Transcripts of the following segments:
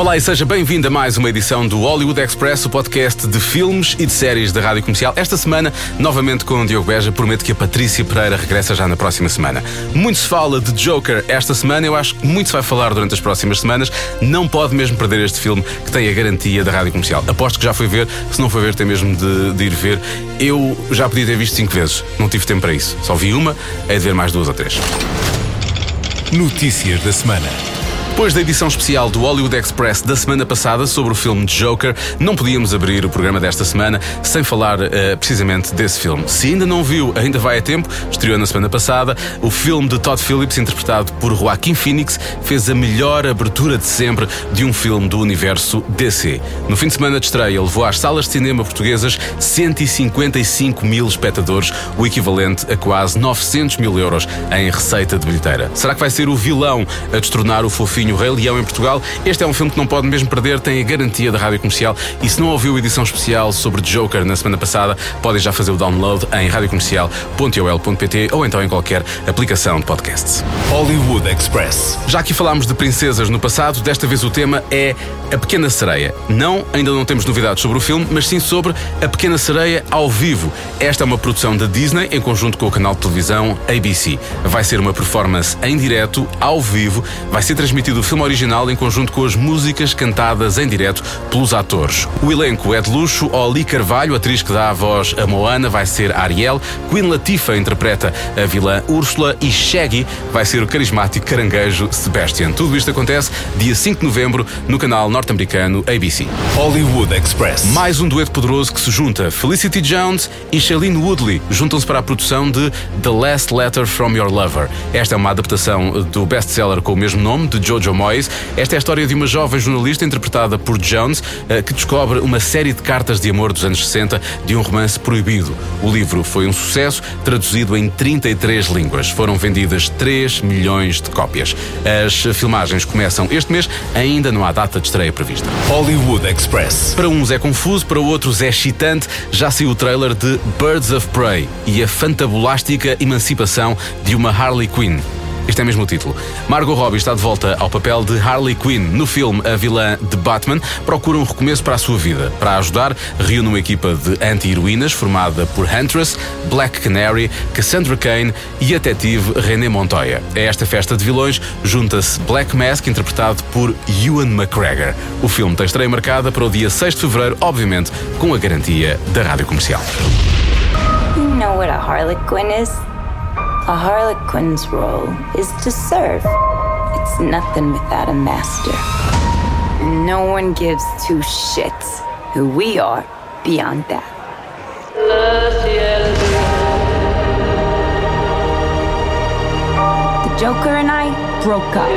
Olá e seja bem-vindo a mais uma edição do Hollywood Express, o podcast de filmes e de séries da Rádio Comercial. Esta semana, novamente com o Diogo Beja, prometo que a Patrícia Pereira regressa já na próxima semana. Muito se fala de Joker esta semana, eu acho que muito se vai falar durante as próximas semanas. Não pode mesmo perder este filme que tem a garantia da Rádio Comercial. Aposto que já foi ver, se não foi ver, tem mesmo de, de ir ver. Eu já podia ter visto cinco vezes, não tive tempo para isso. Só vi uma, hei de ver mais duas ou três. Notícias da semana. Depois da edição especial do Hollywood Express da semana passada sobre o filme Joker, não podíamos abrir o programa desta semana sem falar uh, precisamente desse filme. Se ainda não viu, ainda vai a tempo, estreou na semana passada. O filme de Todd Phillips, interpretado por Joaquin Phoenix, fez a melhor abertura de sempre de um filme do universo DC. No fim de semana de estreia, levou às salas de cinema portuguesas 155 mil espectadores, o equivalente a quase 900 mil euros em receita de bilheteira. Será que vai ser o vilão a destronar o fofinho o Rei Leão em Portugal. Este é um filme que não pode mesmo perder, tem a garantia da rádio comercial. E se não ouviu a edição especial sobre Joker na semana passada, podem já fazer o download em radiocomercial.ol.pt ou então em qualquer aplicação de podcasts. Hollywood Express. Já aqui falámos de princesas no passado, desta vez o tema é A Pequena Sereia. Não, ainda não temos novidades sobre o filme, mas sim sobre A Pequena Sereia ao vivo. Esta é uma produção da Disney em conjunto com o canal de televisão ABC. Vai ser uma performance em direto, ao vivo, vai ser transmitido o filme original em conjunto com as músicas cantadas em direto pelos atores. O elenco é de luxo, Oli Carvalho, atriz que dá a voz a Moana, vai ser Ariel, Queen Latifah interpreta a vilã Úrsula e Shaggy vai ser o carismático caranguejo Sebastian. Tudo isto acontece dia 5 de novembro no canal norte-americano ABC. Hollywood Express. Mais um dueto poderoso que se junta. Felicity Jones e Shailene Woodley juntam-se para a produção de The Last Letter from Your Lover. Esta é uma adaptação do best-seller com o mesmo nome, de Jojo Moyes. Esta é a história de uma jovem jornalista interpretada por Jones eh, que descobre uma série de cartas de amor dos anos 60 de um romance proibido. O livro foi um sucesso, traduzido em 33 línguas. Foram vendidas 3 milhões de cópias. As filmagens começam este mês, ainda não há data de estreia prevista. Hollywood Express. Para uns é confuso, para outros é excitante. Já saiu o trailer de Birds of Prey e a fantabulástica emancipação de uma Harley Quinn. Este é mesmo o título. Margot Robbie está de volta ao papel de Harley Quinn. No filme, a vilã de Batman procura um recomeço para a sua vida. Para ajudar, reúne uma equipa de anti-heroínas formada por Huntress, Black Canary, Cassandra Cain e a detetive René Montoya. A esta festa de vilões junta-se Black Mask, interpretado por Ewan McGregor. O filme tem estreia marcada para o dia 6 de fevereiro, obviamente com a garantia da rádio comercial. You know what a Harlequin is? A Harlequin's role is to serve. It's nothing without a master. No one gives two shits who we are beyond that. The Joker and I broke up.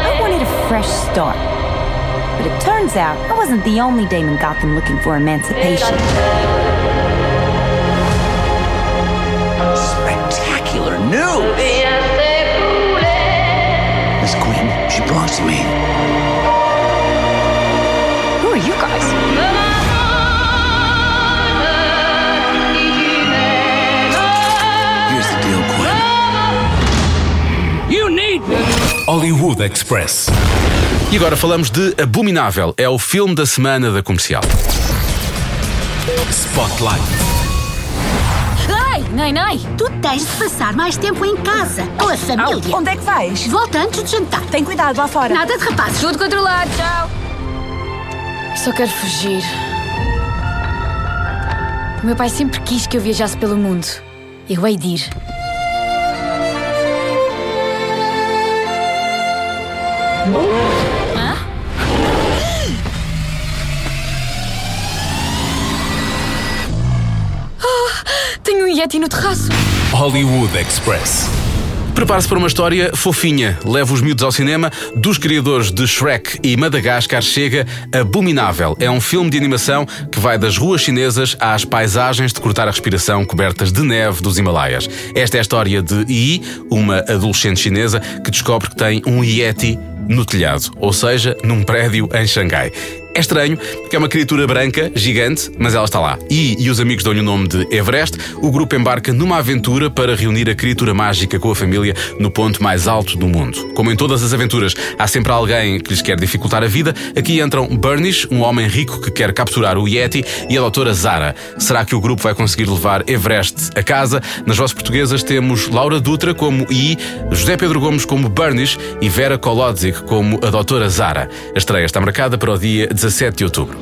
I wanted a fresh start. But it turns out I wasn't the only Damon Gotham looking for emancipation. Spectacular news! Miss Quinn, she belongs to me. Who are you guys? Here's the deal, Quinn. Hollywood Express. E agora falamos de Abominável. É o filme da semana da comercial. Spotlight. Nai, Nai, tu tens de passar mais tempo em casa, com a família. Onde é que vais? Volta antes de jantar. Tem cuidado lá fora. Nada de rapazes. Tudo controlado, tchau. Só quero fugir. O meu pai sempre quis que eu viajasse pelo mundo. Eu hei de ir. Hã? Yeti no terraço. Hollywood Express. Prepare-se para uma história fofinha. Leva os miúdos ao cinema. Dos criadores de Shrek e Madagascar chega Abominável. É um filme de animação que vai das ruas chinesas às paisagens de cortar a respiração cobertas de neve dos Himalaias. Esta é a história de Yi, uma adolescente chinesa que descobre que tem um Yeti no telhado, ou seja, num prédio em Xangai. É estranho, porque é uma criatura branca, gigante, mas ela está lá. E, e os amigos dão-lhe o nome de Everest. O grupo embarca numa aventura para reunir a criatura mágica com a família no ponto mais alto do mundo. Como em todas as aventuras, há sempre alguém que lhes quer dificultar a vida. Aqui entram Burnish, um homem rico que quer capturar o Yeti, e a doutora Zara. Será que o grupo vai conseguir levar Everest a casa? Nas vozes portuguesas temos Laura Dutra como I, José Pedro Gomes como Burnish e Vera Kolodzik como a doutora Zara. A estreia está marcada para o dia 17 de outubro.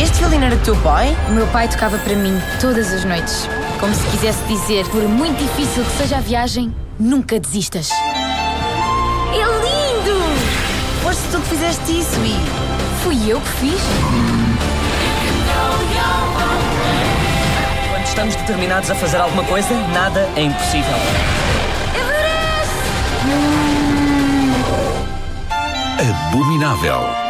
Este violino era teu pai? O meu pai tocava para mim todas as noites. Como se quisesse dizer, por muito difícil que seja a viagem, nunca desistas. É lindo! Foste tu que fizeste isso e. Fui eu que fiz? Quando estamos determinados a fazer alguma coisa, nada é impossível. Abominável.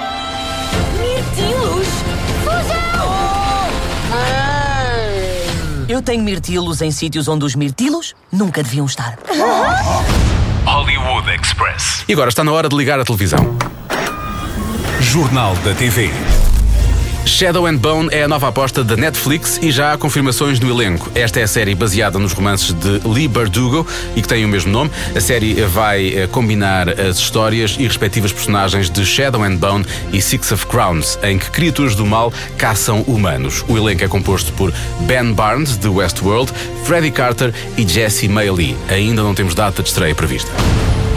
Eu tenho mirtilos em sítios onde os mirtilos nunca deviam estar. Hollywood Express. E agora está na hora de ligar a televisão. Jornal da TV. Shadow and Bone é a nova aposta da Netflix e já há confirmações no elenco. Esta é a série baseada nos romances de Lee Bardugo e que tem o mesmo nome. A série vai eh, combinar as histórias e respectivas personagens de Shadow and Bone e Six of Crowns, em que criaturas do mal caçam humanos. O elenco é composto por Ben Barnes, de Westworld, Freddie Carter e Jesse Maylee. Ainda não temos data de estreia prevista.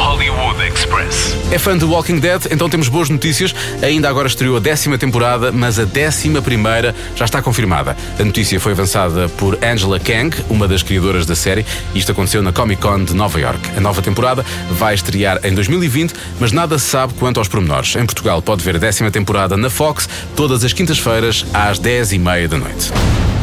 Hollywood Express. É fã de Walking Dead? Então temos boas notícias. Ainda agora estreou a décima temporada, mas a décima primeira já está confirmada. A notícia foi avançada por Angela Kang, uma das criadoras da série. Isto aconteceu na Comic Con de Nova York. A nova temporada vai estrear em 2020, mas nada se sabe quanto aos pormenores. Em Portugal pode ver a décima temporada na Fox, todas as quintas-feiras, às 10h30 da noite.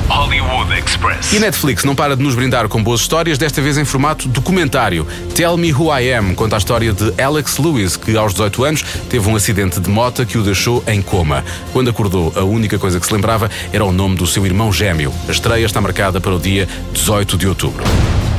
Hollywood Express. E Netflix não para de nos brindar com boas histórias, desta vez em formato documentário. Tell Me Who I Am conta a história de Alex Lewis, que aos 18 anos teve um acidente de moto que o deixou em coma. Quando acordou, a única coisa que se lembrava era o nome do seu irmão gêmeo. A estreia está marcada para o dia 18 de outubro.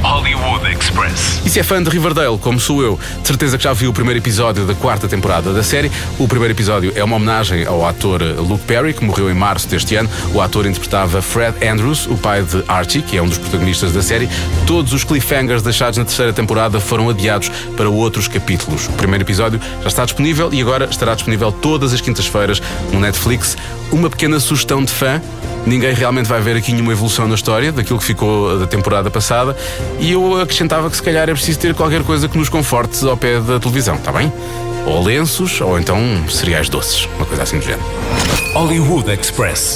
Hollywood Express. E se é fã de Riverdale, como sou eu, de certeza que já viu o primeiro episódio da quarta temporada da série. O primeiro episódio é uma homenagem ao ator Luke Perry, que morreu em março deste ano. O ator interpretava Fred Andrews, o pai de Archie, que é um dos protagonistas da série. Todos os cliffhangers deixados na terceira temporada foram adiados para outros capítulos. O primeiro episódio já está disponível e agora estará disponível todas as quintas-feiras no Netflix. Uma pequena sugestão de fã. Ninguém realmente vai ver aqui nenhuma evolução na história daquilo que ficou da temporada passada e eu acrescentava que se calhar é preciso ter qualquer coisa que nos conforte ao pé da televisão, está bem? Ou lenços, ou então cereais doces, uma coisa assim do género. Hollywood Express.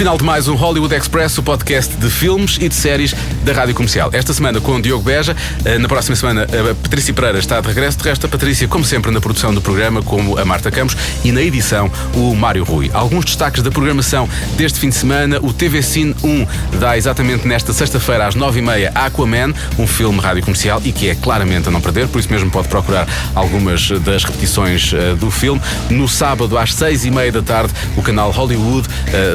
Final de mais um Hollywood Express, o podcast de filmes e de séries da Rádio Comercial. Esta semana com o Diogo Beja, eh, na próxima semana a Patrícia Pereira está de regresso, de resto a Patrícia, como sempre, na produção do programa, como a Marta Campos, e na edição, o Mário Rui. Alguns destaques da programação deste fim de semana, o TV Cine 1 dá exatamente nesta sexta-feira às 9h30 Aquaman, um filme Rádio Comercial e que é claramente a não perder, por isso mesmo pode procurar algumas das repetições uh, do filme. No sábado às 6h30 da tarde, o canal Hollywood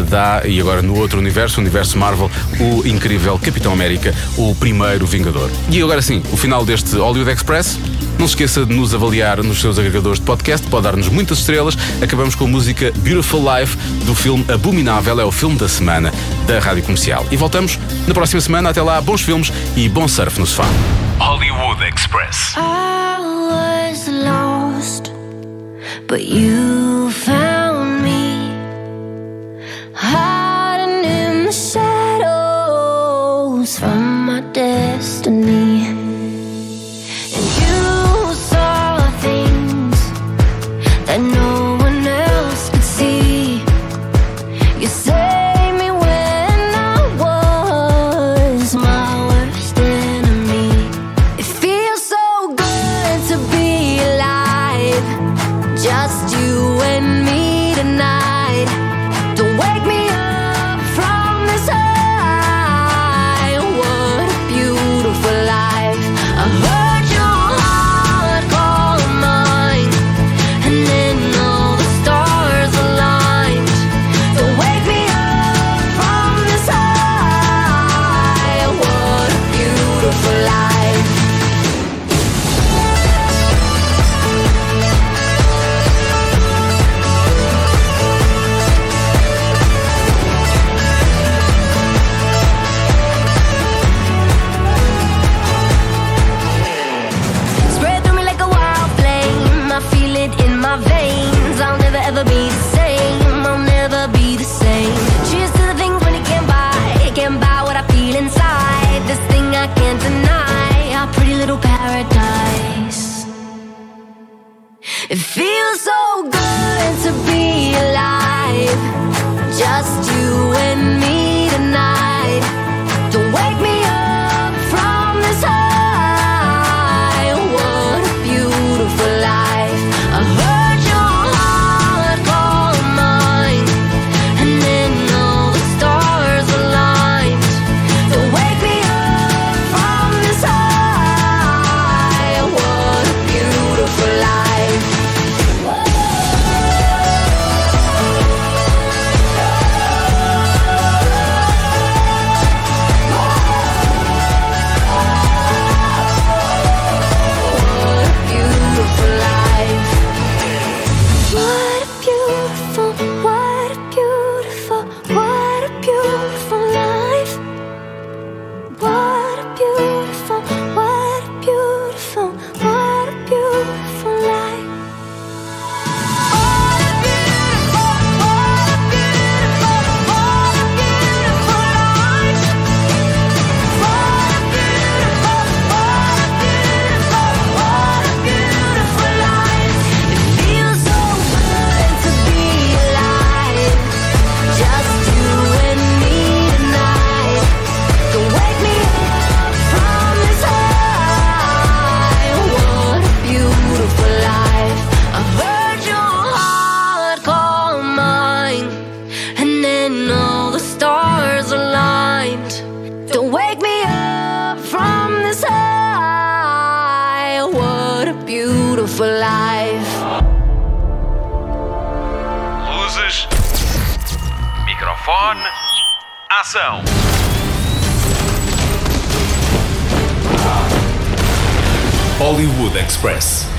dá e agora no outro universo, o universo Marvel, o incrível Capitão América, o primeiro Vingador. E agora sim, o final deste Hollywood Express. Não se esqueça de nos avaliar nos seus agregadores de podcast, pode dar-nos muitas estrelas. Acabamos com a música Beautiful Life do filme Abominável, é o filme da semana da Rádio Comercial. E voltamos na próxima semana. Até lá, bons filmes e bom surf no sofá. Hollywood Express. I was lost, but you found Feels so you for life. Luzes, microfone, ação. Hollywood Express.